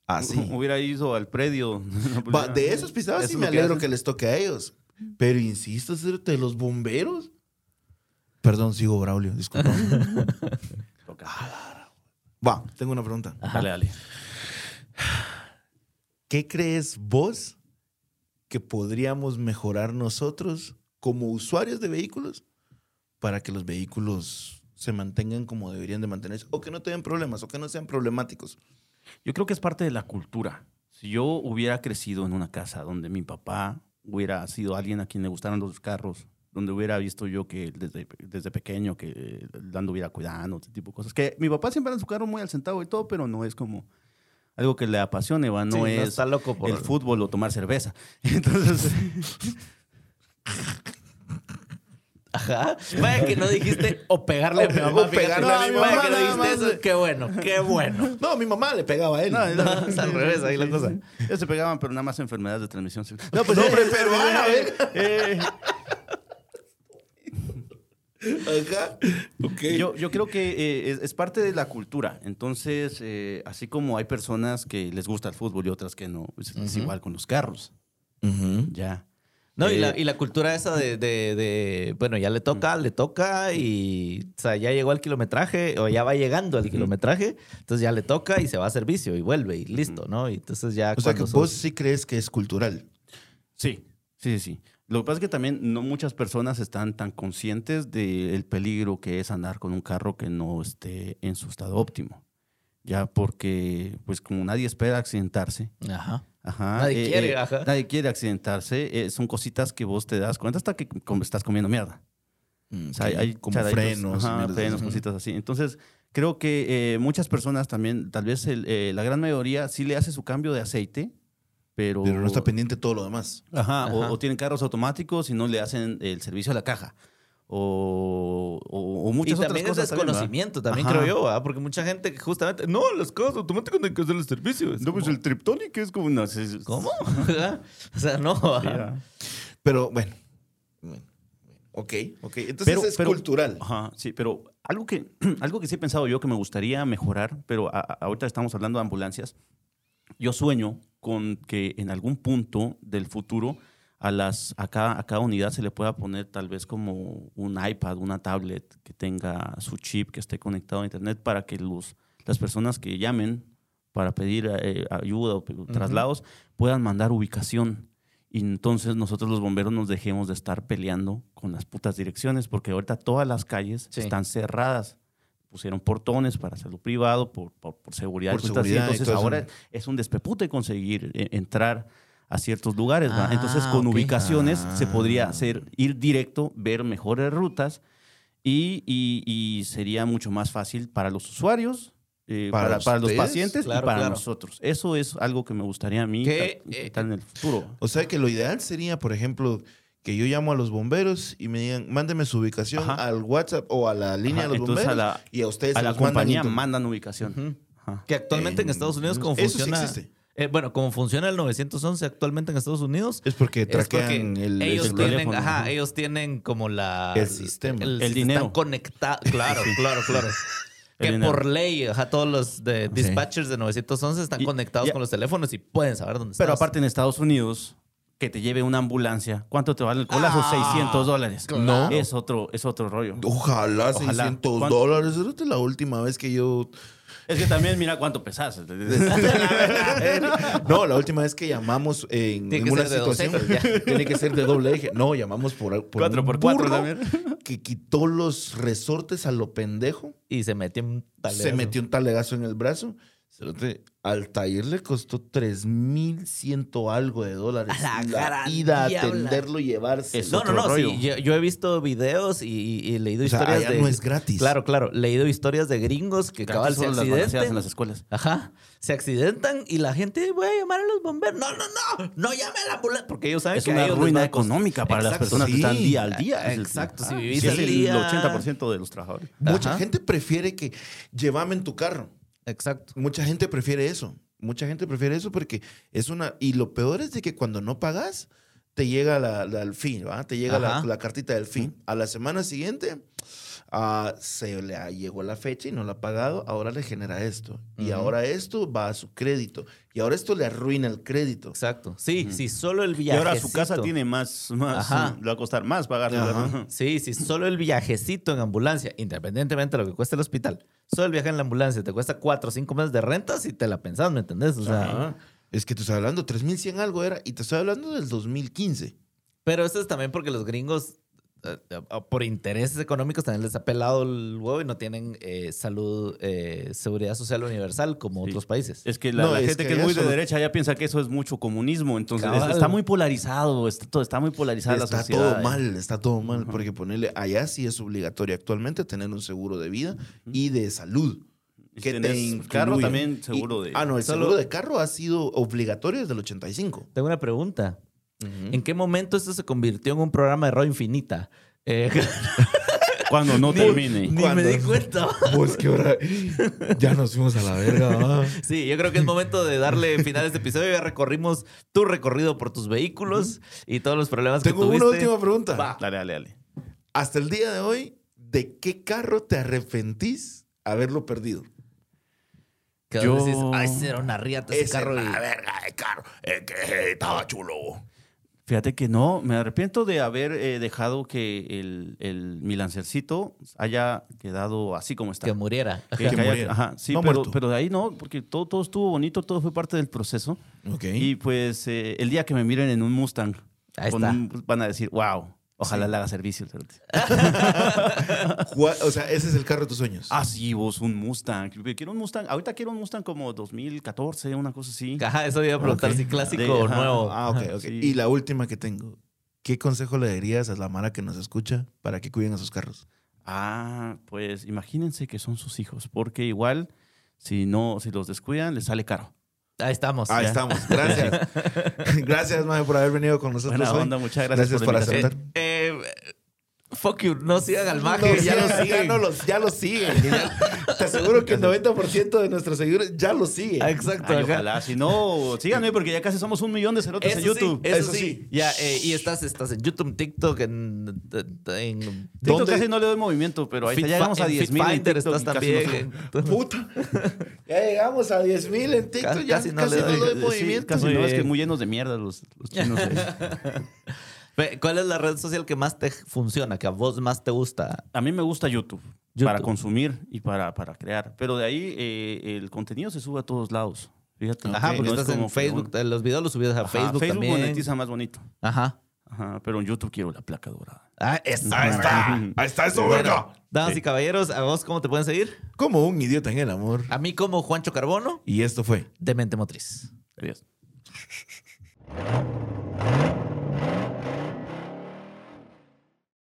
Así. (laughs) Hubiera ido al predio. (laughs) Va, de esos pisadas Eso sí me que alegro hacen. que les toque a ellos. Pero insisto, de los bomberos. Perdón, sigo Braulio, disculpa. (laughs) Va, tengo una pregunta. Dale, dale. ¿Qué crees vos que podríamos mejorar nosotros como usuarios de vehículos para que los vehículos se mantengan como deberían de mantenerse o que no tengan problemas o que no sean problemáticos? Yo creo que es parte de la cultura. Si yo hubiera crecido en una casa donde mi papá hubiera sido alguien a quien le gustaran los carros, donde hubiera visto yo que desde, desde pequeño que lo anduviera cuidando, ese tipo de cosas. Que mi papá siempre anda en su carro muy al centavo y todo, pero no es como algo que le apasione, ¿va? No Sí, no es está loco por- el fútbol o tomar cerveza. (laughs) Entonces, Ajá. Vaya que no dijiste o pegarle a mi mamá. o pegarle a mi Vaya mamá, que no nada dijiste más. eso. Qué bueno, qué bueno. No, mi mamá le pegaba a él. No, No, es al revés ahí la cosa. ellos se pegaban, pero nada más enfermedades de transmisión sexual. (laughs) No, pues hombre, pero a ver. Eh, Ajá. Yo, yo creo que eh, es, es parte de la cultura. Entonces, eh, así como hay personas que les gusta el fútbol y otras que no, pues, es igual con los carros. Ya. No, y, Eh, la, y la cultura esa de, de- de, bueno, ya le toca, le toca y, o sea, ya llegó al kilometraje o ya va llegando al kilometraje, entonces ya le toca y se va a servicio y vuelve y listo, ¿no? Y entonces ya O sea que vos sí crees que es cultural. Sí, sí, sí, sí. Lo que pasa es que también no muchas personas están tan conscientes del peligro que es andar con un carro que no esté en su estado óptimo. Ya porque, pues como nadie espera accidentarse, Ajá. Ajá. Nadie quiere, ajá. Nadie quiere accidentarse. eh, son cositas que vos te das cuenta hasta que estás comiendo mierda. Mm, O sea, hay, como frenos. ajá, frenos, así. cositas así. Entonces, creo que eh, muchas personas también, tal vez el, eh, la gran mayoría, sí le hace su cambio de aceite, pero... Pero no está pendiente todo lo demás. Ajá, O, Ajá. o tienen carros automáticos y no le hacen el servicio a la caja. O, o, o muchas y también otras es cosas. desconocimiento, también, Ajá. creo yo, ¿verdad? porque mucha gente justamente, no, los carros automáticos no hay que hacer el servicio. Es No, pues el Triptonic es como... No, es- es- ¿Cómo? (laughs) o sea, no. ¿verdad? Pero bueno. bueno, Ok, ok. Entonces es cultural. Ajá, sí, pero algo que, (clears throat) algo que sí he pensado yo que me gustaría mejorar, pero a- a- ahorita estamos hablando de ambulancias. Yo sueño con que en algún punto del futuro a, las, a, cada, a cada unidad se le pueda poner tal vez como un iPad, una tablet que tenga su chip, que esté conectado a internet para que los, las personas que llamen para pedir eh, ayuda o traslados, puedan mandar ubicación. Y entonces nosotros los bomberos nos dejemos de estar peleando con las putas direcciones, porque ahorita todas las calles Sí. están cerradas. Pusieron portones para hacerlo privado, por, por, por seguridad. Por seguridad Entonces eso. ahora es un despepute conseguir eh, entrar a ciertos lugares. Ah, Entonces con ubicaciones se podría Ah. hacer ir directo, ver mejores rutas y, y- y sería mucho más fácil para los usuarios, eh, Para para, para los pacientes claro, y para claro. nosotros. Eso es algo que me gustaría a mí ta- eh, en el futuro. O sea que lo ideal sería, por ejemplo, que yo llamo a los bomberos y me digan, mándeme su ubicación Ajá. al WhatsApp o a la línea Ajá, de los entonces bomberos a la- y a ustedes A se la los compañía mandan ubicación. Que actualmente en Estados Unidos, como eso sí funciona. existe. eh, bueno, como funciona el 911 actualmente en Estados Unidos. Es porque es porque traquean el, ellos el tienen, teléfono, ajá, ellos tienen como la El sistema. El dinero. Están conectados, claro, claro, (laughs) claro. Que dinero. por ley, ajá, todos los de dispatchers de 911 están Y- conectados con los teléfonos y pueden saber dónde Pero estás. aparte en Estados Unidos, que te lleve una ambulancia, ¿cuánto te vale el colazo? Ah, 600 dólares. claro. Es otro, es otro rollo. Ojalá, Ojalá. 600 ¿Cuánto? dólares. Esa es la última vez que yo... Es que también mira cuánto pesas. (laughs) no, la última vez que llamamos en, Tiene en que una ser de dos situación... ejes, (laughs) Tiene que ser de doble eje. No, llamamos por, por Cuatro un por cuatro también. que quitó los resortes a lo pendejo. Y se metió un Se talegazo. metió un talegazo en el brazo. Cerote, Al taller le costó 3100 algo de dólares. A la gran ida atenderlo y llevarse. Es No, no, otro no, sí. Yo, yo he visto videos y, y he leído O sea, historias allá de. no es gratis. Claro, claro. Leído historias de gringos que cabal se balanceadas en accidentan. las escuelas. Ajá. Se accidentan y la gente, voy a llamar a los bomberos. No, no, no. No llame a la ambulancia. Porque ellos saben Es que a una ruina económica para las personas que están día al día. Es el- Exacto, si Ah, vivís sí, es el día. 80% de los trabajadores. Mucha Ajá. gente prefiere que llévame en tu carro. Exacto. Mucha gente prefiere eso. Mucha gente prefiere eso porque es una... Y lo peor es de que cuando no pagas, te llega la, la- el fin, ¿va? Te llega la cartita del fin. A la semana siguiente ah, se le ha- llegó la fecha y no lo ha pagado. Ahora le genera esto. Y ahora esto va a su crédito. Y ahora esto le arruina el crédito. Exacto. Sí, sí, solo el Y viajecito. ahora su casa tiene más, más Ajá. le va a costar más pagar. Ajá. Sí, sí, solo el viajecito en ambulancia, independientemente de lo que cueste el hospital, solo el viaje en la ambulancia te cuesta cuatro o cinco meses de renta si te la pensás, ¿me entendés? O sea, Ajá. Es que te estoy hablando, 3100 algo era. Y te estoy hablando del 2015. pero esto es también porque los gringos, por intereses económicos, también les ha pelado el huevo y no tienen eh, salud, eh, seguridad social universal como Sí. otros países. Es que la, No, la es gente que que, es muy de derecha ya piensa que eso es mucho comunismo. Entonces es- está muy polarizado, está, todo, está muy polarizada la Está sociedad. todo mal, está todo mal. Porque ponerle allá sí es obligatorio actualmente tener un seguro de vida y de salud. Y Que si te carro también Y- seguro de... Ah, no, el Solo- seguro de carro ha sido obligatorio desde el 85. Tengo una pregunta. ¿En qué momento esto se convirtió en un programa de radio infinita? Eh, (laughs) Cuando no termine. ni ¿Cuándo? me di cuenta. (laughs) Pues qué hora. Ya nos fuimos a la verga. ¿va? Sí, yo creo que es momento de darle final a este episodio. Ya recorrimos tu recorrido por tus vehículos y todos los problemas Tengo que tuviste. una última pregunta. Va. Dale, dale, dale. Hasta el día de hoy, ¿de qué carro te arrepentís haberlo perdido? Que Yo- dices, ay, ese era una riata ese Ese carro. y- una verga de carro. Es que estaba chulo. Fíjate que no, me arrepiento de haber eh, dejado que el, el, mi lancercito haya quedado así como está. Que muriera. Que- Que que haya- muriera. ajá, sí, No pero, de ahí no, porque todo, todo estuvo bonito, todo fue parte del proceso. Y pues eh, el día que me miren en un Mustang, Ahí con está. un- van a decir, wow, ojalá le haga servicio. el cerote". (laughs) Gua- O sea, ese es el carro de tus sueños. Ah, sí, vos, un Mustang. Quiero un Mustang. Ahorita quiero un Mustang como 2014, una cosa así. Ajá, eso iba a preguntar si clásico De- o ajá. nuevo. Ah, ok, ok. Sí. Y la última que tengo. ¿Qué consejo le darías a la Mara que nos escucha para que cuiden a sus carros? Ah, pues imagínense que son sus hijos, porque igual, si no, si los descuidan, les sale caro. Ahí estamos. Ahí ya. estamos. Gracias. (laughs) gracias, Mae, por haber venido con nosotros Buena hoy. onda, muchas gracias, Gracias por, por aceptar. Eh, eh, fuck you, no sigan al maje, No, ya lo sigan, siguen. Ya, no los- ya lo siguen. Ya- te aseguro que el 90% de nuestros seguidores ya lo siguen. Ah, Exacto, Ay, ojalá, si no, síganme porque ya casi somos un millón de cerotes Eso en YouTube. Sí, eso, Eso sí. sí. Ya, eh, y estás, estás en YouTube, TikTok, en. en TikTok ¿Dónde? casi no le doy movimiento, pero ahí ya llegamos a en 10 mil. Fitfinder estás también. en- Puta. Ya llegamos a 10 mil en TikTok. Casi ya no casi le no doy- doy Sí, movimiento. casi no, es que muy llenos de mierda los, los chinos. (laughs) ¿Cuál es la red social que más te funciona, que a vos más te gusta? a mí me gusta YouTube. para consumir y para, para crear. Pero de ahí eh, el contenido se sube a todos lados. Fíjate. Ajá, no porque es estás como en que Facebook. un- Los videos los subías a Ajá, Facebook, también. monetiza más bonito. Ajá. Ajá, pero en YouTube quiero la placa dorada. Ah, eso. Ahí está. (laughs) Ahí está eso, Bueno, damas y caballeros, ¿a vos cómo te pueden seguir? Como un idiota en el amor. A mí como Juancho Carbono, Y esto fue. de Mente Motriz. Adiós. (laughs)